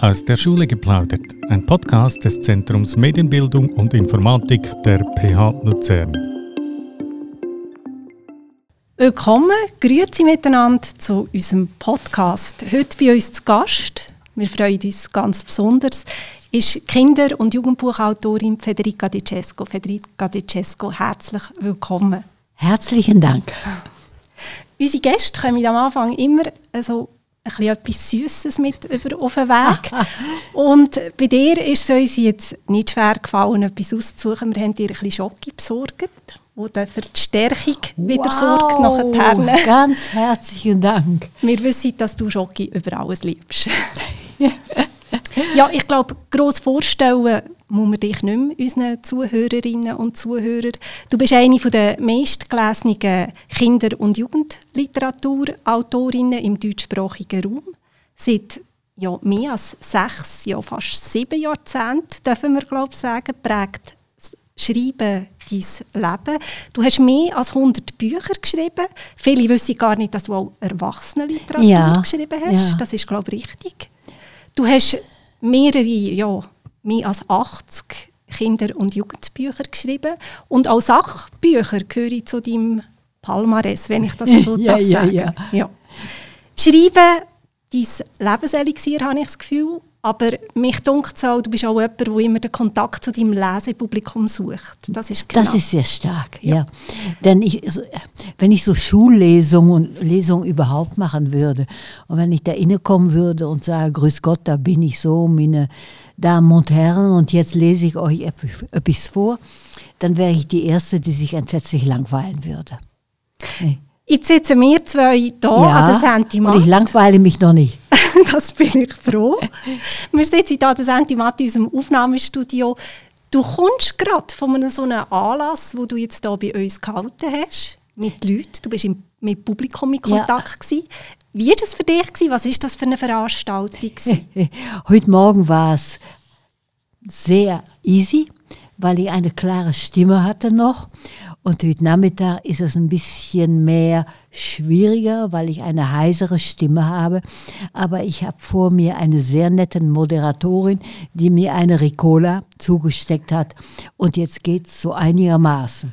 Aus der Schule geplaudert, ein Podcast des Zentrums Medienbildung und Informatik der PH Luzern. Willkommen, grüezi miteinander zu unserem Podcast. Heute bei uns zu Gast, wir freuen uns ganz besonders, ist Kinder- und Jugendbuchautorin Federica Di Cesco. Federica Di Cesco, herzlich willkommen. Herzlichen Dank. Unsere Gäste kommen am Anfang immer so bisschen etwas Süßes mit über auf den Weg. und bei dir ist es uns jetzt nicht schwer gefallen, etwas auszusuchen. Wir haben dir ein bisschen Schocke besorgt, wo für die Stärkung wow, wieder sorgt nachher. Ganz herzlichen Dank. Wir wissen, dass du Schocke über alles liebst. ja, ich glaube, gross vorstellen muss man dich nicht mehr, unseren Zuhörerinnen und Zuhörern. Du bist eine der meistgelesenen Kinder- und Jugendliteraturautorinnen im deutschsprachigen Raum. Seit ja, mehr als sechs, ja fast sieben Jahrzehnten, dürfen wir glaube sagen, prägt Schreiben dein Leben. Du hast mehr als 100 Bücher geschrieben. Viele wissen gar nicht, dass du auch Erwachsenenliteratur ja, geschrieben hast. Ja. Das ist, glaube ich, richtig. Du hast mehrere, ja, mehr als 80 Kinder- und Jugendbücher geschrieben. Und auch Sachbücher gehören zu deinem Palmares, wenn ich das so ja, darf ja, sagen ja. ja. Schreiben, dein Lebenselixier, habe ich das Gefühl. Aber mich dunkt auch, du bist auch jemand, der immer den Kontakt zu deinem Lesepublikum sucht. Das ist, genau. das ist sehr stark, ja. ja. Denn ich, wenn ich so Schullesungen und Lesungen überhaupt machen würde und wenn ich da innekommen würde und sage, Grüß Gott, da bin ich so, meine Damen und Herren, und jetzt lese ich euch etwas vor, dann wäre ich die Erste, die sich entsetzlich langweilen würde. Nee. Jetzt sitzen wir zwei hier ja, an der Sentimat. Und ich langweile mich noch nicht. das bin ich froh. wir sitzen hier an der Sentimat in unserem Aufnahmestudio. Du kommst gerade von einem so einem Anlass, wo du jetzt hier bei uns gehalten hast, mit Leuten. Du bist im, mit Publikum in Kontakt. Ja. Wie war das für dich? Was war das für eine Veranstaltung? Heute Morgen war es sehr easy, weil ich eine klare Stimme hatte noch und heute Nachmittag ist es ein bisschen mehr schwieriger, weil ich eine heisere Stimme habe. Aber ich habe vor mir eine sehr nette Moderatorin, die mir eine Ricola zugesteckt hat. Und jetzt geht es so einigermaßen.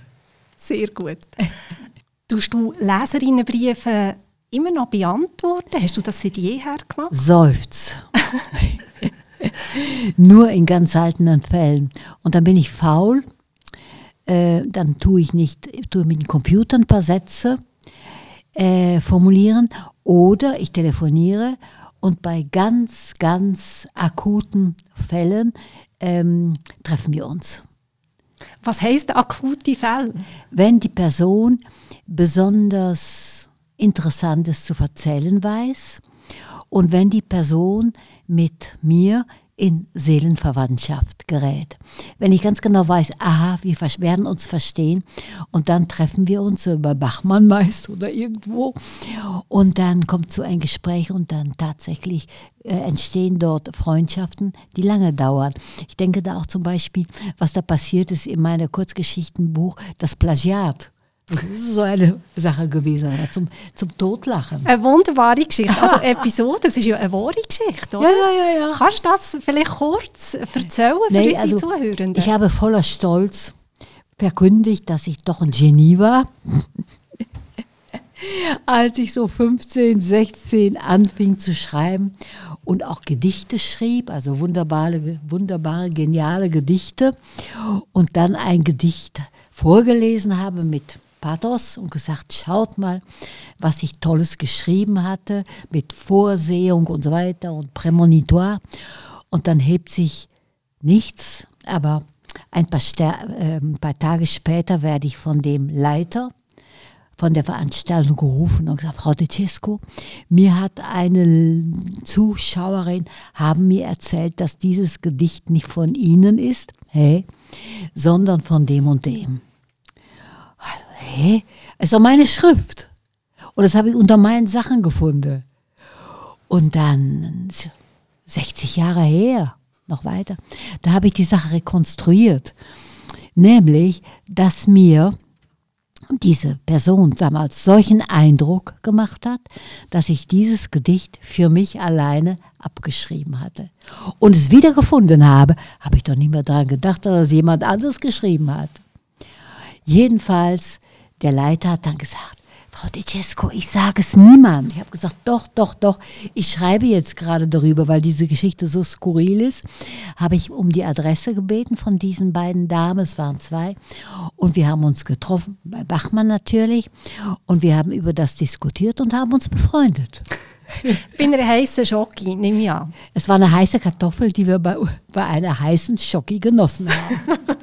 Sehr gut. Tust du Leserinnenbriefe immer noch beantworten? Hast du das seit jeher gemacht? Seufz. Nur in ganz seltenen Fällen. Und dann bin ich faul äh, dann tue ich nicht, tue mit dem Computer ein paar Sätze äh, formulieren oder ich telefoniere und bei ganz, ganz akuten Fällen ähm, treffen wir uns. Was heißt akute Fälle? Wenn die Person besonders Interessantes zu erzählen weiß und wenn die Person mit mir in Seelenverwandtschaft gerät. Wenn ich ganz genau weiß, aha, wir werden uns verstehen und dann treffen wir uns über Bachmann meist oder irgendwo und dann kommt so ein Gespräch und dann tatsächlich äh, entstehen dort Freundschaften, die lange dauern. Ich denke da auch zum Beispiel, was da passiert ist in meinem Kurzgeschichtenbuch, das Plagiat. Das ist so eine Sache gewesen, zum, zum Totlachen. Eine wunderbare Geschichte. Also Episode, das ist ja eine wahre Geschichte, oder? Ja, ja, ja. ja. Kannst du das vielleicht kurz erzählen für nee, unsere also, Zuhörenden? Ich habe voller Stolz verkündigt, dass ich doch ein Genie war. Als ich so 15, 16 anfing zu schreiben und auch Gedichte schrieb, also wunderbare, wunderbare, geniale Gedichte und dann ein Gedicht vorgelesen habe mit Pathos und gesagt, schaut mal, was ich Tolles geschrieben hatte mit Vorsehung und so weiter und Prämonitoire. Und dann hebt sich nichts, aber ein paar, äh, ein paar Tage später werde ich von dem Leiter von der Veranstaltung gerufen und gesagt, Frau De Cesco, mir hat eine Zuschauerin, haben mir erzählt, dass dieses Gedicht nicht von Ihnen ist, hey, sondern von dem und dem hä? Ist doch meine Schrift. Und das habe ich unter meinen Sachen gefunden. Und dann, 60 Jahre her, noch weiter, da habe ich die Sache rekonstruiert. Nämlich, dass mir diese Person damals solchen Eindruck gemacht hat, dass ich dieses Gedicht für mich alleine abgeschrieben hatte. Und es wiedergefunden habe, habe ich doch nicht mehr daran gedacht, dass es jemand anderes geschrieben hat. Jedenfalls, der Leiter hat dann gesagt, Frau De Cesco, ich sage es niemand. Ich habe gesagt, doch, doch, doch. Ich schreibe jetzt gerade darüber, weil diese Geschichte so skurril ist. Habe ich um die Adresse gebeten von diesen beiden Damen. Es waren zwei. Und wir haben uns getroffen, bei Bachmann natürlich. Und wir haben über das diskutiert und haben uns befreundet. Bei einer heißen Schocke, nehme ich an. Es war eine heiße Kartoffel, die wir bei, bei einer heißen Schocke genossen haben.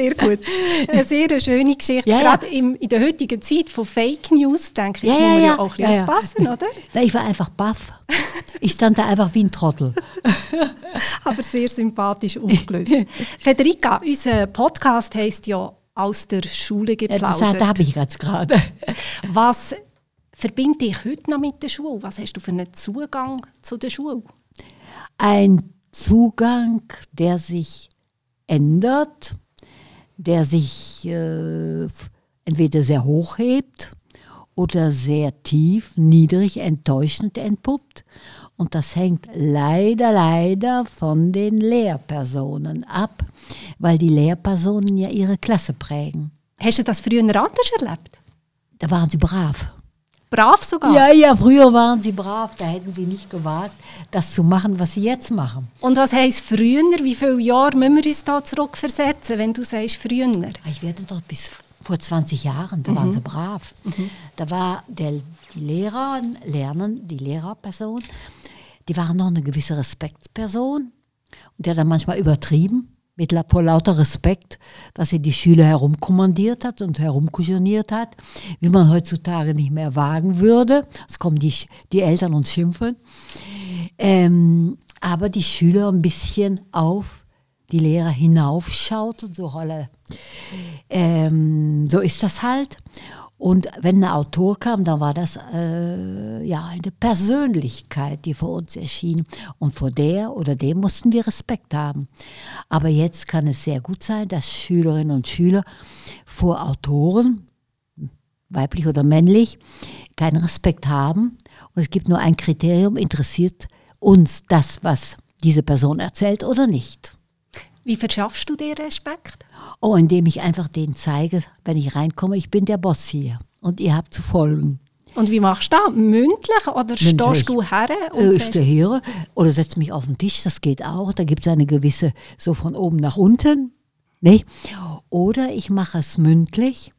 Sehr gut. Eine sehr schöne Geschichte. Ja, ja. Gerade im, in der heutigen Zeit von Fake News, denke ich, Ja, muss man ja auch ein bisschen aufpassen, oder? Na, ich war einfach baff. Ich stand da einfach wie ein Trottel. Aber sehr sympathisch aufgelöst. Federica, unser Podcast heisst ja «Aus der Schule Ja, das geplaudert». da habe ich jetzt gerade. Was verbindet dich heute noch mit der Schule? Was hast du für einen Zugang zu der Schule? Ein Zugang, der sich ändert, der sich äh, entweder sehr hoch hebt oder sehr tief, niedrig, enttäuschend entpuppt. Und das hängt leider, leider von den Lehrpersonen ab, weil die Lehrpersonen ja ihre Klasse prägen. Hast du das früher anders erlebt? Da waren sie brav. Brav sogar? Ja, ja, früher waren sie brav, da hätten sie nicht gewagt, das zu machen, was sie jetzt machen. Und was heisst früher? Wie viele Jahre müssen wir uns da zurückversetzen, wenn du sagst früher? Ich werde dort bis vor 20 Jahren, da waren sie brav. Da war der, die Lehrer, Lernen, die Lehrerperson, die waren noch eine gewisse Respektsperson und der hat dann manchmal übertrieben, mit vor lauter Respekt, dass sie die Schüler herumkommandiert hat und herumkuschoniert hat, wie man heutzutage nicht mehr wagen würde. Es kommen die, die Eltern und schimpfen. Ähm, aber die Schüler ein bisschen auf die Lehrer hinaufschaut und so holle. Ähm, so ist das halt. Und wenn ein Autor kam, dann war das äh, ja eine Persönlichkeit, die vor uns erschien. Und vor der oder dem mussten wir Respekt haben. Aber jetzt kann es sehr gut sein, dass Schülerinnen und Schüler vor Autoren, weiblich oder männlich, keinen Respekt haben. Und es gibt nur ein Kriterium, interessiert uns das, was diese Person erzählt oder nicht. Wie verschaffst du dir Respekt? Oh, indem ich einfach denen zeige, wenn ich reinkomme, ich bin der Boss hier und ihr habt zu folgen. Und wie machst du das? Mündlich oder Mündlich. stehst du her und Äh, Ich stehe hier oder setze mich auf den Tisch, das geht auch. Da gibt es eine gewisse, so von oben nach unten. Ne? Oder ich mache es mündlich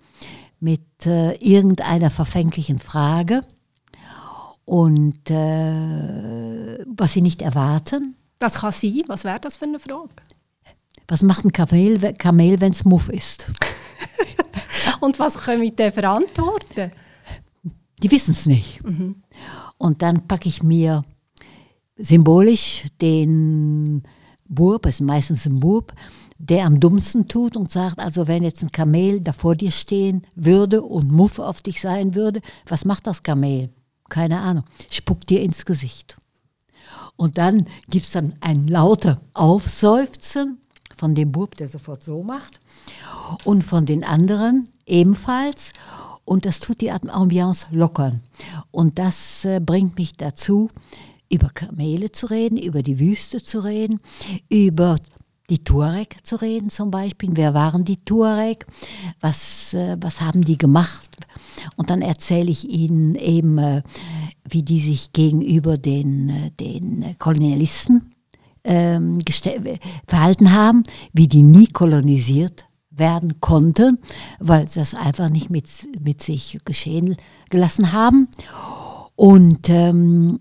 mit äh, irgendeiner verfänglichen Frage und äh, was sie nicht erwarten. das kann sein. Was wäre das für eine Frage? Was macht ein Kamel, Kamel wenn es Muff ist? Und was können denn verantworten? Die wissen es nicht. Und dann packe ich mir symbolisch den Bub, es ist meistens ein Bub, der am dummsten tut und sagt, also wenn jetzt ein Kamel da vor dir stehen würde und Muff auf dich sein würde, was macht das Kamel? Keine Ahnung. Spuckt dir ins Gesicht. Und dann gibt es dann ein lauter Aufseufzen von dem Bub, der sofort so macht, und von den anderen ebenfalls. Und das tut die Ambiance lockern. Und das äh, bringt mich dazu, über Kamele zu reden, über die Wüste zu reden, über die Tuareg zu reden zum Beispiel. Wer waren die Tuareg? Was, äh, was haben die gemacht? Und dann erzähle ich ihnen eben, äh, wie die sich gegenüber den, äh, den Kolonialisten ähm, verhalten haben, wie die nie kolonisiert werden konnten, weil sie das einfach nicht mit, mit sich geschehen gelassen haben. Und ähm,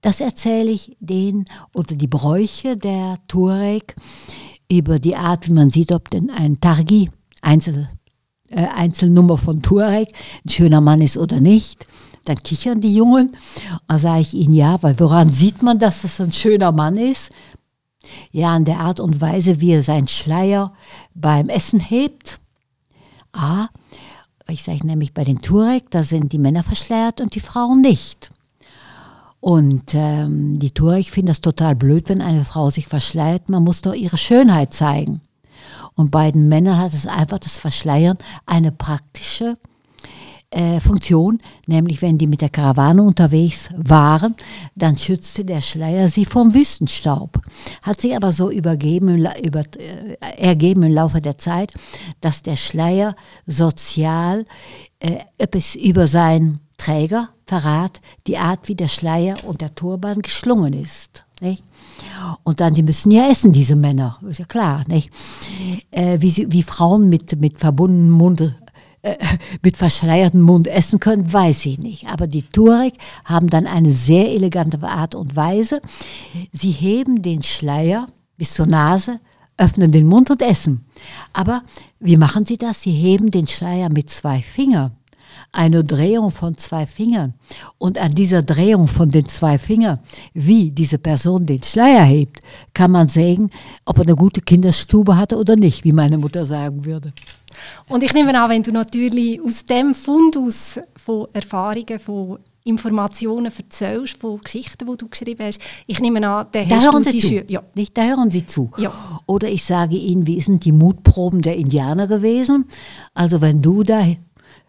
das erzähle ich denen oder die Bräuche der Tuareg über die Art, wie man sieht, ob denn ein Targi, Einzel, äh, Einzelnummer von Tuareg, ein schöner Mann ist oder nicht. Dann kichern die Jungen. Dann sage ich ihnen, ja, weil woran sieht man, dass das ein schöner Mann ist? Ja, an der Art und Weise, wie er seinen Schleier beim Essen hebt. Ah, ich sage nämlich bei den Turek, da sind die Männer verschleiert und die Frauen nicht. Und ähm, die Turek finden das total blöd, wenn eine Frau sich verschleiert. Man muss doch ihre Schönheit zeigen. Und bei den Männern hat es einfach das Verschleiern eine praktische äh, Funktion, nämlich wenn die mit der Karawane unterwegs waren, dann schützte der Schleier sie vom Wüstenstaub. Hat sich aber so übergeben, über, äh, ergeben im Laufe der Zeit, dass der Schleier sozial äh, über seinen Träger verrat, die Art, wie der Schleier und der Turban geschlungen ist. Nicht? Und dann, die müssen ja essen, diese Männer, ist ja klar. Nicht? Äh, wie, sie, wie Frauen mit, mit verbundenem Mund äh, mit verschleiertem Mund essen können, weiß ich nicht. Aber die Tuareg haben dann eine sehr elegante Art und Weise. Sie heben den Schleier bis zur Nase, öffnen den Mund und essen. Aber wie machen sie das? Sie heben den Schleier mit zwei Fingern. Eine Drehung von zwei Fingern. Und an dieser Drehung von den zwei Fingern, wie diese Person den Schleier hebt, kann man sehen, ob er eine gute Kinderstube hatte oder nicht, wie meine Mutter sagen würde. Und ich nehme an, wenn du natürlich aus dem Fundus von Erfahrungen, von Informationen erzählst, von Geschichten, die du geschrieben hast, ich nehme an, da hören Sie zu. Ja. Nicht, da hören Sie zu. Ja. Oder ich sage Ihnen, wie sind die Mutproben der Indianer gewesen? Also wenn du da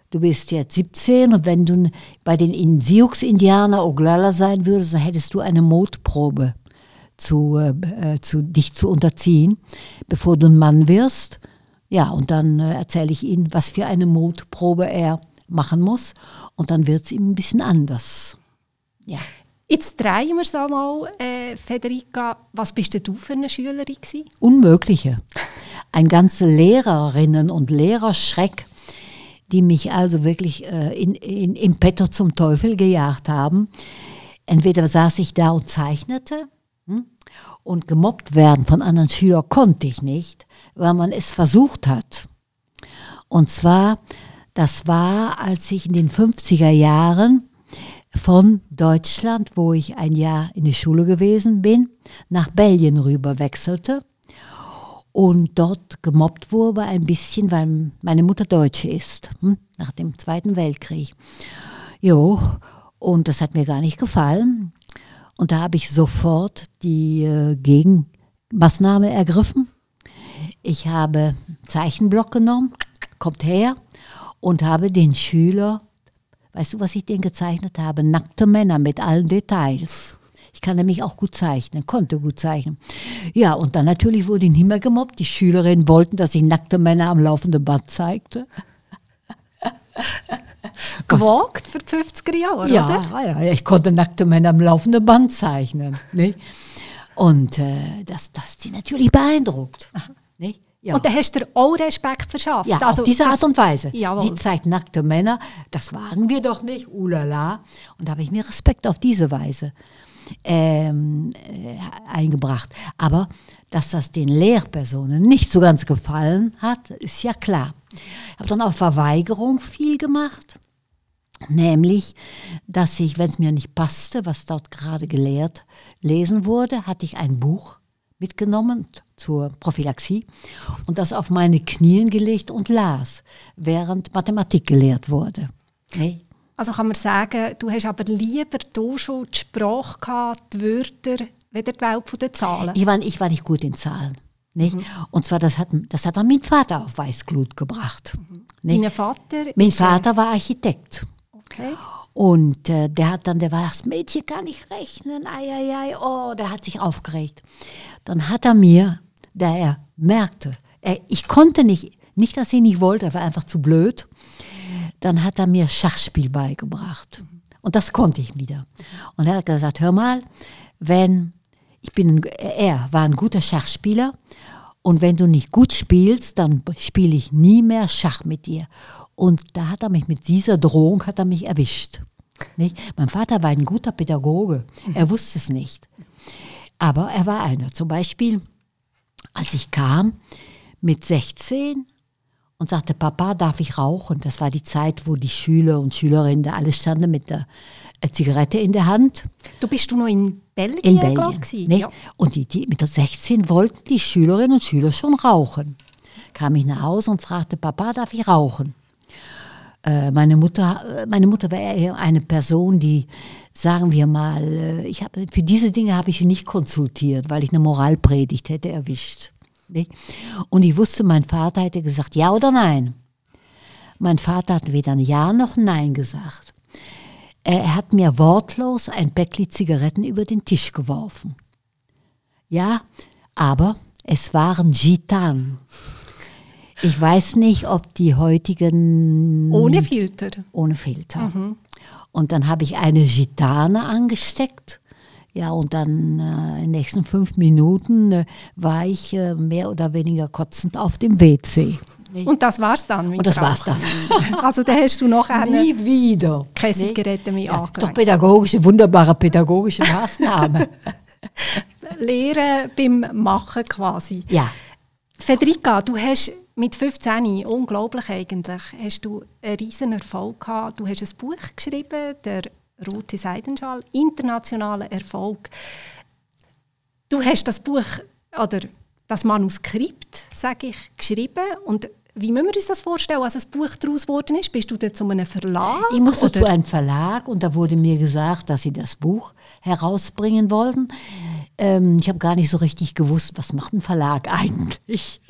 du bist jetzt 17 und wenn du bei den Sioux-Indianer Oglala sein würdest, dann hättest du eine Mutprobe zu, äh, zu, dich zu unterziehen, bevor du ein Mann wirst. Ja, und dann äh, erzähle ich Ihnen, was für eine Mutprobe er machen muss. Und dann wird es ihm ein bisschen anders. Ja. Jetzt drehen wir es einmal, äh, Federica. Was bist denn du für eine Schülerin? Gewesen? Unmögliche. Ein ganze Lehrerinnen- und Lehrerschreck, die mich also wirklich äh, in, in, im Petto zum Teufel gejagt haben. Entweder saß ich da und zeichnete? Und gemobbt werden von anderen Schülern konnte ich nicht, weil man es versucht hat. Und zwar, das war, als ich in den 50er Jahren von Deutschland, wo ich ein Jahr in die Schule gewesen bin, nach Belgien rüber wechselte und dort gemobbt wurde ein bisschen, weil meine Mutter Deutsche ist, hm, nach dem Zweiten Weltkrieg. Jo, und das hat mir gar nicht gefallen. Und da habe ich sofort die äh, Gegenmaßnahme ergriffen. Ich habe Zeichenblock genommen, kommt her, und habe den Schüler, weißt du, was ich denen gezeichnet habe? Nackte Männer mit allen Details. Ich kann nämlich auch gut zeichnen, konnte gut zeichnen. Ja, und dann natürlich wurde ich nicht mehr gemobbt. Die Schülerinnen wollten, dass ich nackte Männer am laufenden Band zeigte. gewagt für die 50er Jahre, ja, oder? Ja, ich konnte nackte Männer am laufenden Band zeichnen. Nicht? Und äh, das, das die natürlich beeindruckt. Nicht? Ja. Und dann hast du auch Respekt verschafft. Ja, also, auf diese Art und Weise. Jawohl. Die zeigt nackte Männer, das wagen wir doch nicht, ulala. Und da habe ich mir Respekt auf diese Weise ähm, äh, eingebracht. Aber dass das den Lehrpersonen nicht so ganz gefallen hat, ist ja klar. Ich habe dann auch Verweigerung viel gemacht. Nämlich, dass ich, wenn es mir nicht passte, was dort gerade gelehrt, lesen wurde, hatte ich ein Buch mitgenommen zur Prophylaxie und das auf meine Knien gelegt und las, während Mathematik gelehrt wurde. Okay. Also kann man sagen, du hast aber lieber du schon die Sprache gehabt, die Wörter, weder die Welt der Zahlen. Ich war, ich war nicht gut in Zahlen. Nicht? Mhm. Und zwar, das hat, das hat dann mein Vater auf Weißglut gebracht. Mhm. Dein Vater? Mein Vater war Architekt. Okay. Und äh, der hat dann, der war das Mädchen kann nicht rechnen, ei, ei, ei, oh, der hat sich aufgeregt. Dann hat er mir, da er merkte, er, ich konnte nicht, nicht, dass ich nicht wollte, er war einfach zu blöd, dann hat er mir Schachspiel beigebracht. Und das konnte ich wieder. Und er hat gesagt, hör mal, wenn, ich bin, er war ein guter Schachspieler und wenn du nicht gut spielst, dann spiele ich nie mehr Schach mit dir. Und da hat er mich mit dieser Drohung hat er mich erwischt. Nicht? Mein Vater war ein guter Pädagoge. Er wusste es nicht. Aber er war einer. Zum Beispiel, als ich kam mit 16 und sagte, Papa, darf ich rauchen? Das war die Zeit, wo die Schüler und Schülerinnen da alle standen mit der äh, Zigarette in der Hand. Du bist du noch in Belgien? In Belgien. Ne? Ja. Und die, die, mit der 16 wollten die Schülerinnen und Schüler schon rauchen. Kam ich nach Hause und fragte, Papa, darf ich rauchen? Äh, meine Mutter, äh, meine Mutter war eher eine Person, die, sagen wir mal, äh, ich hab, für diese Dinge habe ich sie nicht konsultiert, weil ich eine Moralpredigt hätte erwischt. Nicht? Und ich wusste, mein Vater hätte gesagt, ja oder nein. Mein Vater hat weder ein Ja noch Nein gesagt. Er hat mir wortlos ein Päckchen Zigaretten über den Tisch geworfen. Ja, aber es waren Gitan. Ich weiß nicht, ob die heutigen. Ohne Filter. Ohne Filter. Und dann habe ich eine Gitane angesteckt. Ja, und dann äh, in den nächsten fünf Minuten äh, war ich äh, mehr oder weniger kotzend auf dem WC. Und das war's dann mit Und das Rauchen. war's dann. Also da hast du noch eine Nie wieder. keine Nee. Zigarette mehr Ja, doch pädagogische, wunderbare pädagogische Maßnahme. Lehren beim Machen quasi. ja. Federica, du hast mit 15, unglaublich eigentlich, hast du einen riesen Erfolg gehabt. Du hast ein Buch geschrieben, der Rote Seidenschal, internationaler Erfolg. Du hast das Buch oder das Manuskript, sage ich, geschrieben und wie müssen wir uns das vorstellen, als ein Buch daraus geworden ist? Bist du dann zu einem Verlag? Ich musste oder? zu einem Verlag und da wurde mir gesagt, dass sie das Buch herausbringen wollten. Ähm, ich habe gar nicht so richtig gewusst, was macht ein Verlag eigentlich.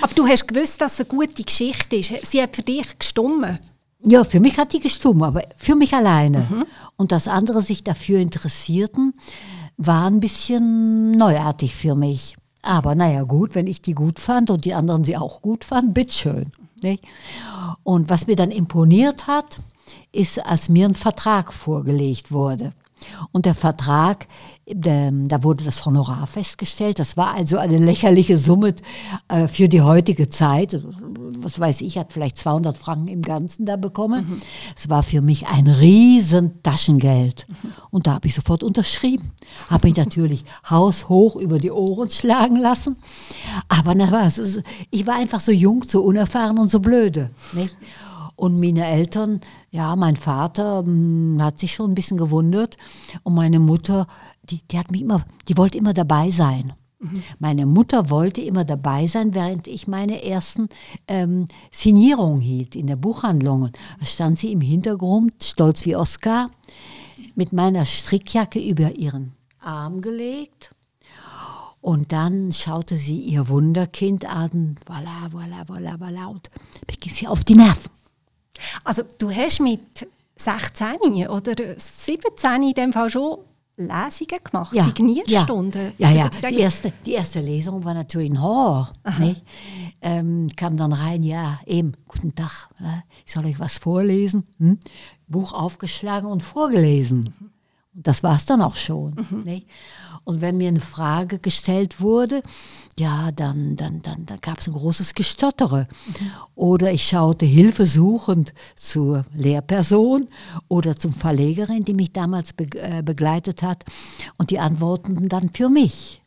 Aber du hast gewusst, dass es eine gute Geschichte ist. Sie hat für dich gestummen. Ja, für mich hat die gestummt, aber für mich alleine. Und dass andere sich dafür interessierten, war ein bisschen neuartig für mich. Aber naja, gut, wenn ich die gut fand und die anderen sie auch gut fanden, bitteschön. Und was mir dann imponiert hat, ist, als mir ein Vertrag vorgelegt wurde. Und der Vertrag, ähm, da wurde das Honorar festgestellt. Das war also eine lächerliche Summe äh, für die heutige Zeit. Was weiß ich, hat vielleicht 200 Franken im Ganzen da bekommen. Es war für mich ein riesen Taschengeld. Und da habe ich sofort unterschrieben. Habe mich natürlich haushoch über die Ohren schlagen lassen. Aber na, was, ich war einfach so jung, so unerfahren und so blöde. Nicht? Und meine Eltern, ja, mein Vater mh, hat sich schon ein bisschen gewundert. Und meine Mutter, die, die hat mich immer, die wollte immer dabei sein. Meine Mutter wollte immer dabei sein, während ich meine ersten ähm, Signierungen hielt in der Buchhandlung. Da stand sie im Hintergrund, stolz wie Oskar, mit meiner Strickjacke über ihren Arm gelegt. Und dann schaute sie ihr Wunderkind an, voilà, voilà, voilà, voilà, und ging sie auf die Nerven. Also du hast mit 16 oder 17 in dem Fall schon Lesungen gemacht, Signierstunden. Ja, ja, ja. die erste, die erste Lesung war natürlich ein Horror. Nicht? Ähm, kam dann rein, ja, eben, guten Tag, äh, ich soll euch was vorlesen. Hm? Buch aufgeschlagen und vorgelesen. Und das war es dann auch schon. Nicht? Und wenn mir eine Frage gestellt wurde, ja, dann, dann, dann, dann gab es ein großes Gestottere. Oder ich schaute hilfesuchend zur Lehrperson oder zum Verlegerin, die mich damals be äh, begleitet hat. Und die antworteten dann für mich.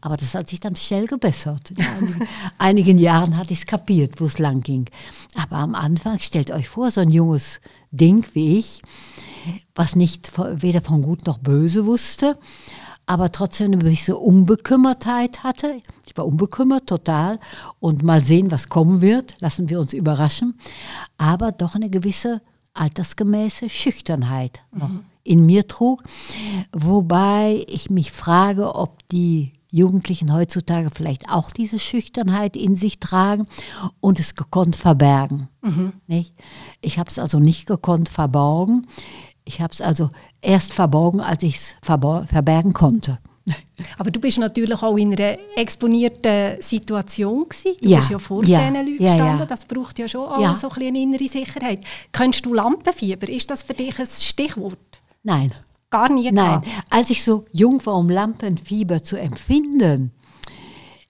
Aber das hat sich dann schnell gebessert. In einigen, einigen Jahren hatte ich es kapiert, wo es lang ging. Aber am Anfang, stellt euch vor, so ein junges Ding wie ich, was nicht weder von gut noch böse wusste, aber trotzdem eine gewisse Unbekümmertheit hatte. Ich war unbekümmert, total. Und mal sehen, was kommen wird, lassen wir uns überraschen. Aber doch eine gewisse altersgemäße Schüchternheit noch in mir trug. Wobei ich mich frage, ob die Jugendlichen heutzutage vielleicht auch diese Schüchternheit in sich tragen und es gekonnt verbergen. Nicht? Ich habe es also nicht gekonnt verborgen. Ich habe es also erst verborgen, als ich es verbergen konnte. Aber du bist natürlich auch in einer exponierten Situation gewesen. Du Ja, bist ja vor ja, diesen Leuten ja, ja. gestanden. Das braucht ja schon auch Ja. so ein eine innere Sicherheit. Kennst du Lampenfieber? Ist das für dich ein Stichwort? Nein, Gar nie Nein, gehabt? als ich so jung war, um Lampenfieber zu empfinden,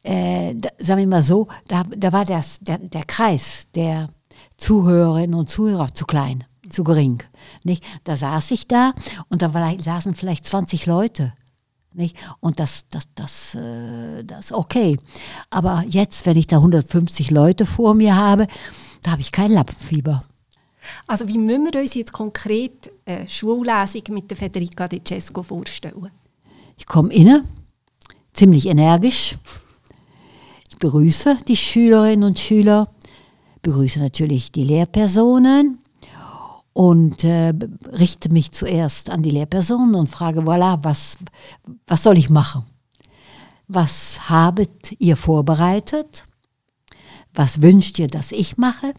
äh, da, sagen wir mal so, da, da war das, der, der Kreis der Zuhörerinnen und Zuhörer zu klein, zu gering. Nicht? Da saß ich da und da war, saßen vielleicht 20 Leute. Nicht? Und das, das, das, äh, das okay. Aber jetzt, wenn ich da 150 Leute vor mir habe, da habe ich kein Lampenfieber. Also wie müssen wir uns jetzt konkret eine Schullesung mit der Federica Di Cesco vorstellen? Ich komme inne, ziemlich energisch. Ich begrüße die Schülerinnen und Schüler, begrüße natürlich die Lehrpersonen und äh, richte mich zuerst an die Lehrpersonen und frage, voilà, was, was soll ich machen? was habet ihr vorbereitet? Was wünscht ihr, dass ich mache?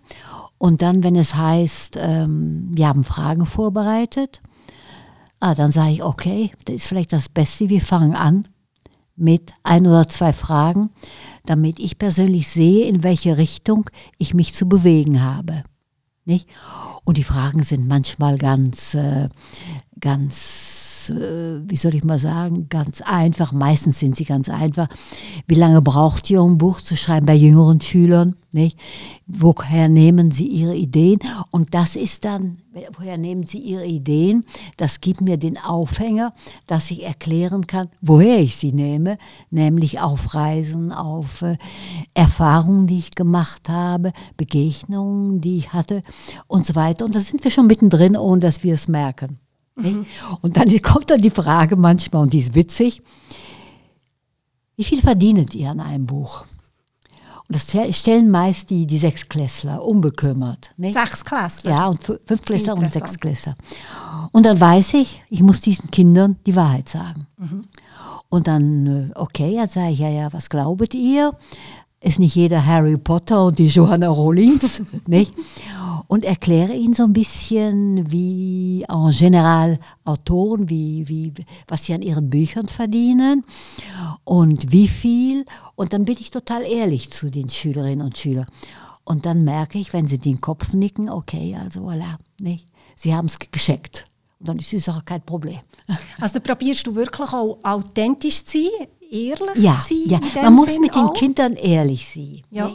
Und dann, wenn es heißt, ähm, wir haben Fragen vorbereitet, ah, dann sage ich, okay, das ist vielleicht das Beste, wir fangen an mit ein oder zwei Fragen, damit ich persönlich sehe, in welche Richtung ich mich zu bewegen habe. Nicht? Und die Fragen sind manchmal ganz, äh, äh, wie soll ich mal sagen, ganz einfach. Meistens sind sie ganz einfach. Wie lange braucht ihr, um ein Buch zu schreiben bei jüngeren Schülern? Nicht? Woher nehmen sie ihre Ideen? Und das ist dann, woher nehmen sie ihre Ideen? Das gibt mir den Aufhänger, dass ich erklären kann, woher ich sie nehme, nämlich auf Reisen, auf äh, Erfahrungen, die ich gemacht habe, Begegnungen, die ich hatte und so weiter. Und da sind wir schon mittendrin, ohne dass wir es merken. Mhm. Und dann kommt dann die Frage manchmal, und die ist witzig, wie viel verdient ihr an einem Buch? Und das stellen meist die, die Sechsklässler, unbekümmert. Nicht? Sechsklässler? Ja, und Fünfklässler und Sechsklässler. Und dann weiß ich, ich muss diesen Kindern die Wahrheit sagen. Mhm. Und dann, äh, okay, jetzt sage ich, ja, ja, was glaubet ihr? Ist nicht jeder Harry Potter und die Johanna Rollins, nicht? Und erkläre ihnen so ein bisschen, wie en general Autoren, wie, wie, was sie an ihren Büchern verdienen und wie viel. Und dann bin ich total ehrlich zu den Schülerinnen und Schülern. Und dann merke ich, wenn sie den Kopf nicken, okay, also voilà, nicht? sie haben es gescheckt. Und dann ist es auch kein Problem. Also probierst du wirklich auch authentisch zu sein, ehrlich ja, zu sein? Ja, man muss Sinn mit auch? den Kindern ehrlich sein. Ja.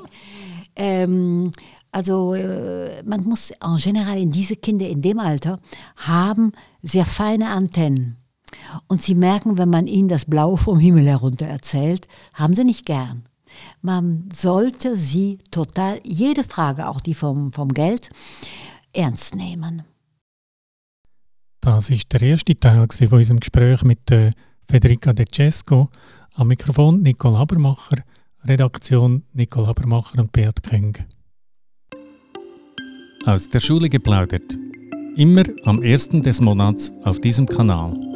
Ähm, also äh, man muss en general in diese Kinder in dem Alter haben sehr feine Antennen. Und sie merken, wenn man ihnen das Blau vom Himmel herunter erzählt, haben sie nicht gern. Man sollte sie total, jede Frage, auch die vom, vom Geld, ernst nehmen. Das war der erste Teil von unserem Gespräch mit äh, Federica De Cesco. Am Mikrofon Nicole Habermacher, Redaktion Nicole Habermacher und Beat Köng. Aus der Schule geplaudert. Immer am ersten des Monats auf diesem Kanal.